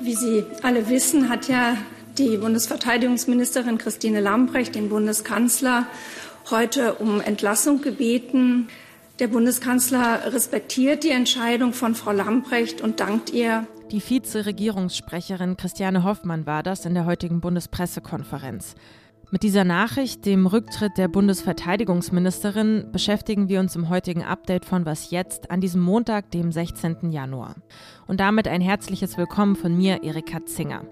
Wie Sie alle wissen, hat ja die Bundesverteidigungsministerin Christine Lambrecht den Bundeskanzler heute um Entlassung gebeten. Der Bundeskanzler respektiert die Entscheidung von Frau Lambrecht und dankt ihr. Die Vize-Regierungssprecherin Christiane Hoffmann war das in der heutigen Bundespressekonferenz. Mit dieser Nachricht, dem Rücktritt der Bundesverteidigungsministerin, beschäftigen wir uns im heutigen Update von Was jetzt an diesem Montag, dem 16. Januar. Und damit ein herzliches Willkommen von mir, Erika Zinger.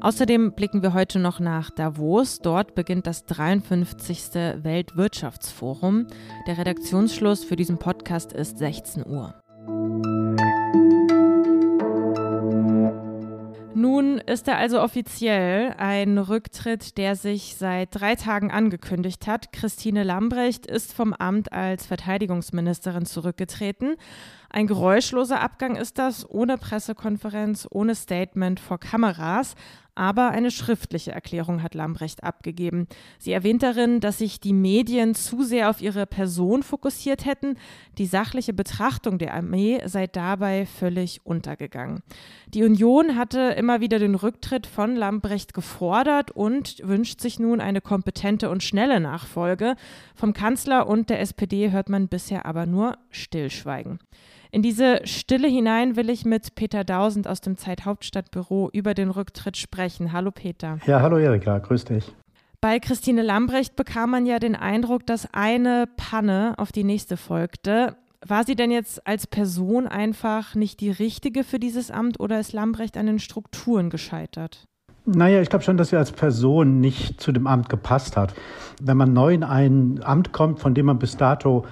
Außerdem blicken wir heute noch nach Davos. Dort beginnt das 53. Weltwirtschaftsforum. Der Redaktionsschluss für diesen Podcast ist 16 Uhr. Nun ist er also offiziell ein Rücktritt, der sich seit drei Tagen angekündigt hat. Christine Lambrecht ist vom Amt als Verteidigungsministerin zurückgetreten. Ein geräuschloser Abgang ist das, ohne Pressekonferenz, ohne Statement vor Kameras. Aber eine schriftliche Erklärung hat Lambrecht abgegeben. Sie erwähnt darin, dass sich die Medien zu sehr auf ihre Person fokussiert hätten. Die sachliche Betrachtung der Armee sei dabei völlig untergegangen. Die Union hatte immer wieder den Rücktritt von Lambrecht gefordert und wünscht sich nun eine kompetente und schnelle Nachfolge. Vom Kanzler und der SPD hört man bisher aber nur Stillschweigen. In diese Stille hinein will ich mit Peter Dausend aus dem Zeithauptstadtbüro über den Rücktritt sprechen. Hallo Peter. Ja, hallo Erika, grüß dich. Bei Christine Lambrecht bekam man ja den Eindruck, dass eine Panne auf die nächste folgte. War sie denn jetzt als Person einfach nicht die richtige für dieses Amt oder ist Lambrecht an den Strukturen gescheitert? Naja, ich glaube schon, dass sie als Person nicht zu dem Amt gepasst hat. Wenn man neu in ein Amt kommt, von dem man bis dato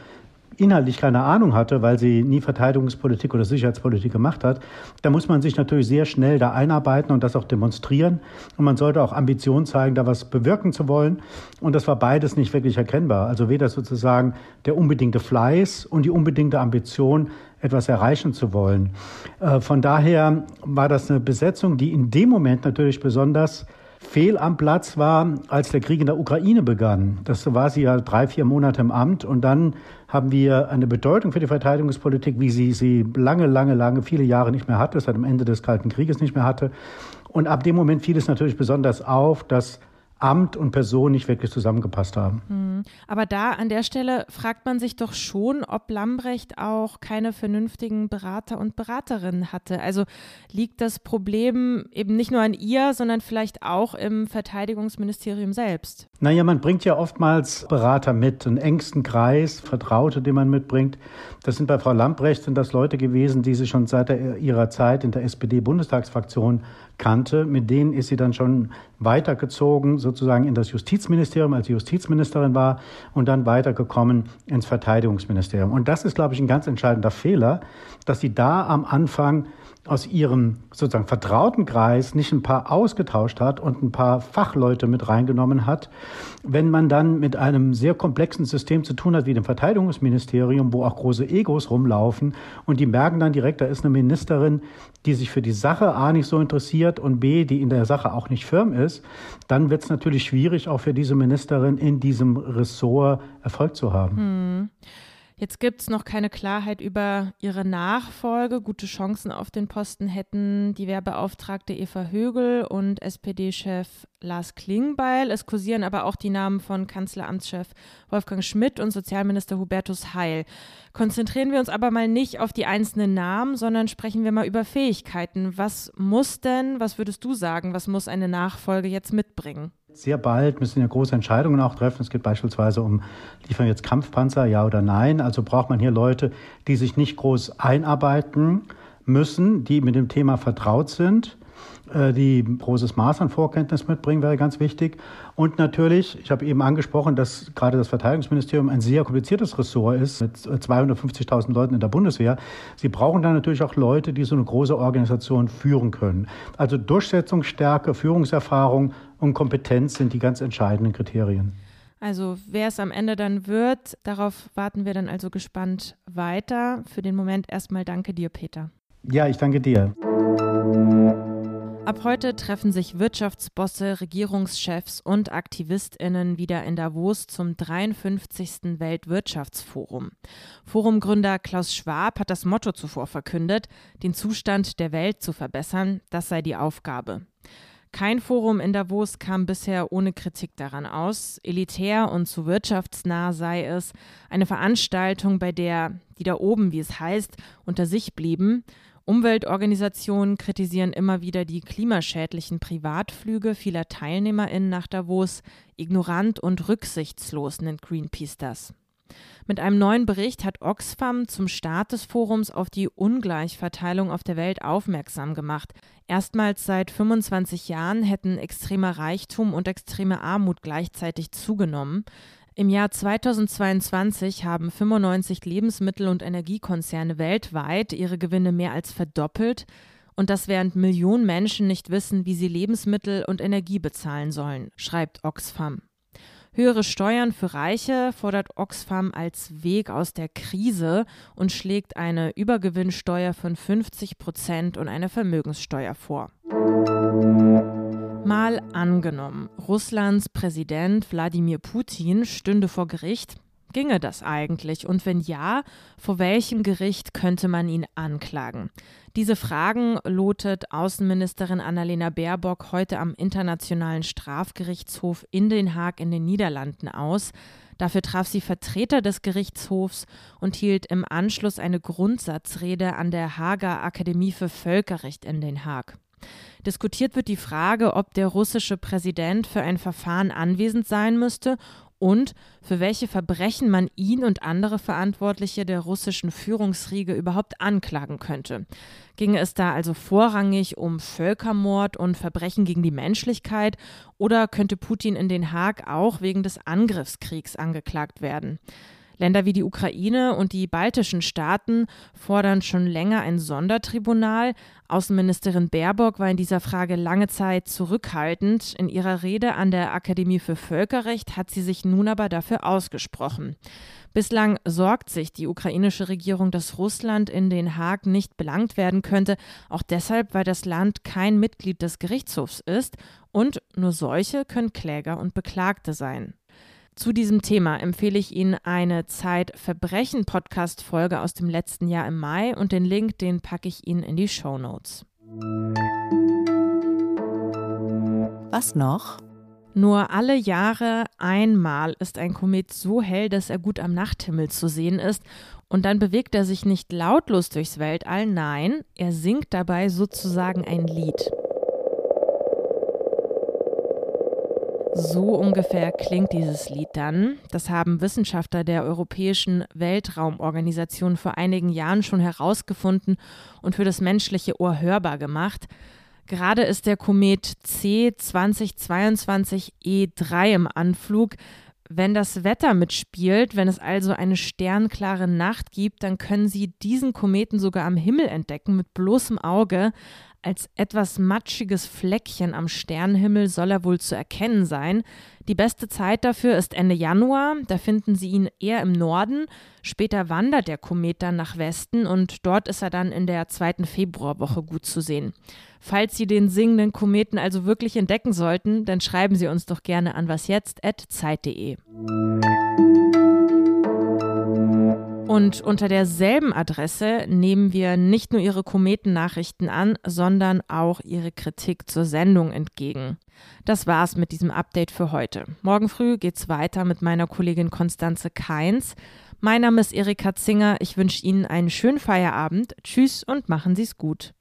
inhaltlich keine Ahnung hatte, weil sie nie Verteidigungspolitik oder Sicherheitspolitik gemacht hat, da muss man sich natürlich sehr schnell da einarbeiten und das auch demonstrieren. Und man sollte auch Ambitionen zeigen, da was bewirken zu wollen. Und das war beides nicht wirklich erkennbar. Also weder sozusagen der unbedingte Fleiß und die unbedingte Ambition, etwas erreichen zu wollen. Äh, von daher war das eine Besetzung, die in dem Moment natürlich besonders fehl am Platz war, als der Krieg in der Ukraine begann. Das war sie ja drei, vier Monate im Amt und dann haben wir eine Bedeutung für die Verteidigungspolitik, wie sie sie lange, lange, lange, viele Jahre nicht mehr hatte, seit dem Ende des Kalten Krieges nicht mehr hatte. Und ab dem Moment fiel es natürlich besonders auf, dass Amt und Person nicht wirklich zusammengepasst haben. Hm. Aber da an der Stelle fragt man sich doch schon, ob Lambrecht auch keine vernünftigen Berater und Beraterinnen hatte. Also liegt das Problem eben nicht nur an ihr, sondern vielleicht auch im Verteidigungsministerium selbst? Naja, man bringt ja oftmals Berater mit, einen engsten Kreis, Vertraute, den man mitbringt. Das sind bei Frau Lambrecht sind das Leute gewesen, die sie schon seit der, ihrer Zeit in der SPD-Bundestagsfraktion kannte. Mit denen ist sie dann schon weitergezogen, sozusagen in das Justizministerium, als Justizministerin war, und dann weitergekommen ins Verteidigungsministerium. Und das ist, glaube ich, ein ganz entscheidender Fehler, dass sie da am Anfang aus ihrem sozusagen vertrauten Kreis nicht ein paar ausgetauscht hat und ein paar Fachleute mit reingenommen hat. Wenn man dann mit einem sehr komplexen System zu tun hat wie dem Verteidigungsministerium, wo auch große Egos rumlaufen und die merken dann direkt, da ist eine Ministerin, die sich für die Sache A nicht so interessiert und B, die in der Sache auch nicht firm ist, dann wird es natürlich schwierig, auch für diese Ministerin in diesem Ressort Erfolg zu haben. Hm. Jetzt gibt es noch keine Klarheit über ihre Nachfolge. Gute Chancen auf den Posten hätten die Wehrbeauftragte Eva Högel und SPD-Chef Lars Klingbeil. Es kursieren aber auch die Namen von Kanzleramtschef Wolfgang Schmidt und Sozialminister Hubertus Heil. Konzentrieren wir uns aber mal nicht auf die einzelnen Namen, sondern sprechen wir mal über Fähigkeiten. Was muss denn, was würdest du sagen, was muss eine Nachfolge jetzt mitbringen? Sehr bald müssen ja große Entscheidungen auch treffen. Es geht beispielsweise um, liefern jetzt Kampfpanzer, ja oder nein. Also braucht man hier Leute, die sich nicht groß einarbeiten müssen, die mit dem Thema vertraut sind die großes Maß an Vorkenntnis mitbringen, wäre ganz wichtig. Und natürlich, ich habe eben angesprochen, dass gerade das Verteidigungsministerium ein sehr kompliziertes Ressort ist, mit 250.000 Leuten in der Bundeswehr. Sie brauchen dann natürlich auch Leute, die so eine große Organisation führen können. Also Durchsetzungsstärke, Führungserfahrung und Kompetenz sind die ganz entscheidenden Kriterien. Also wer es am Ende dann wird, darauf warten wir dann also gespannt weiter. Für den Moment erstmal danke dir, Peter. Ja, ich danke dir. Ab heute treffen sich Wirtschaftsbosse, Regierungschefs und Aktivistinnen wieder in Davos zum 53. Weltwirtschaftsforum. Forumgründer Klaus Schwab hat das Motto zuvor verkündet, den Zustand der Welt zu verbessern, das sei die Aufgabe. Kein Forum in Davos kam bisher ohne Kritik daran aus. Elitär und zu wirtschaftsnah sei es. Eine Veranstaltung, bei der die da oben, wie es heißt, unter sich blieben Umweltorganisationen kritisieren immer wieder die klimaschädlichen Privatflüge vieler TeilnehmerInnen nach Davos. Ignorant und rücksichtslos nennt Greenpeace das. Mit einem neuen Bericht hat Oxfam zum Start des Forums auf die Ungleichverteilung auf der Welt aufmerksam gemacht. Erstmals seit 25 Jahren hätten extremer Reichtum und extreme Armut gleichzeitig zugenommen. Im Jahr 2022 haben 95 Lebensmittel- und Energiekonzerne weltweit ihre Gewinne mehr als verdoppelt und das während Millionen Menschen nicht wissen, wie sie Lebensmittel und Energie bezahlen sollen, schreibt Oxfam. Höhere Steuern für Reiche fordert Oxfam als Weg aus der Krise und schlägt eine Übergewinnsteuer von 50 Prozent und eine Vermögenssteuer vor. Mal angenommen, Russlands Präsident Wladimir Putin stünde vor Gericht. Ginge das eigentlich? Und wenn ja, vor welchem Gericht könnte man ihn anklagen? Diese Fragen lotet Außenministerin Annalena Baerbock heute am Internationalen Strafgerichtshof in Den Haag in den Niederlanden aus. Dafür traf sie Vertreter des Gerichtshofs und hielt im Anschluss eine Grundsatzrede an der Haager Akademie für Völkerrecht in Den Haag. Diskutiert wird die Frage, ob der russische Präsident für ein Verfahren anwesend sein müsste und für welche Verbrechen man ihn und andere Verantwortliche der russischen Führungsriege überhaupt anklagen könnte. Ginge es da also vorrangig um Völkermord und Verbrechen gegen die Menschlichkeit oder könnte Putin in Den Haag auch wegen des Angriffskriegs angeklagt werden? Länder wie die Ukraine und die baltischen Staaten fordern schon länger ein Sondertribunal. Außenministerin Baerbock war in dieser Frage lange Zeit zurückhaltend. In ihrer Rede an der Akademie für Völkerrecht hat sie sich nun aber dafür ausgesprochen. Bislang sorgt sich die ukrainische Regierung, dass Russland in Den Haag nicht belangt werden könnte, auch deshalb, weil das Land kein Mitglied des Gerichtshofs ist und nur solche können Kläger und Beklagte sein. Zu diesem Thema empfehle ich Ihnen eine Zeit Verbrechen Podcast Folge aus dem letzten Jahr im Mai und den Link, den packe ich Ihnen in die Show Notes. Was noch? Nur alle Jahre einmal ist ein Komet so hell, dass er gut am Nachthimmel zu sehen ist. Und dann bewegt er sich nicht lautlos durchs Weltall, nein, er singt dabei sozusagen ein Lied. So ungefähr klingt dieses Lied dann. Das haben Wissenschaftler der Europäischen Weltraumorganisation vor einigen Jahren schon herausgefunden und für das menschliche Ohr hörbar gemacht. Gerade ist der Komet C 2022 E3 im Anflug. Wenn das Wetter mitspielt, wenn es also eine sternklare Nacht gibt, dann können Sie diesen Kometen sogar am Himmel entdecken mit bloßem Auge. Als etwas matschiges Fleckchen am Sternenhimmel soll er wohl zu erkennen sein. Die beste Zeit dafür ist Ende Januar, da finden Sie ihn eher im Norden. Später wandert der Komet dann nach Westen und dort ist er dann in der zweiten Februarwoche gut zu sehen. Falls Sie den singenden Kometen also wirklich entdecken sollten, dann schreiben Sie uns doch gerne an wasjetzt.zeit.de. Und unter derselben Adresse nehmen wir nicht nur Ihre Kometennachrichten an, sondern auch Ihre Kritik zur Sendung entgegen. Das war's mit diesem Update für heute. Morgen früh geht's weiter mit meiner Kollegin Konstanze Keins. Mein Name ist Erika Zinger. Ich wünsche Ihnen einen schönen Feierabend. Tschüss und machen Sie's gut.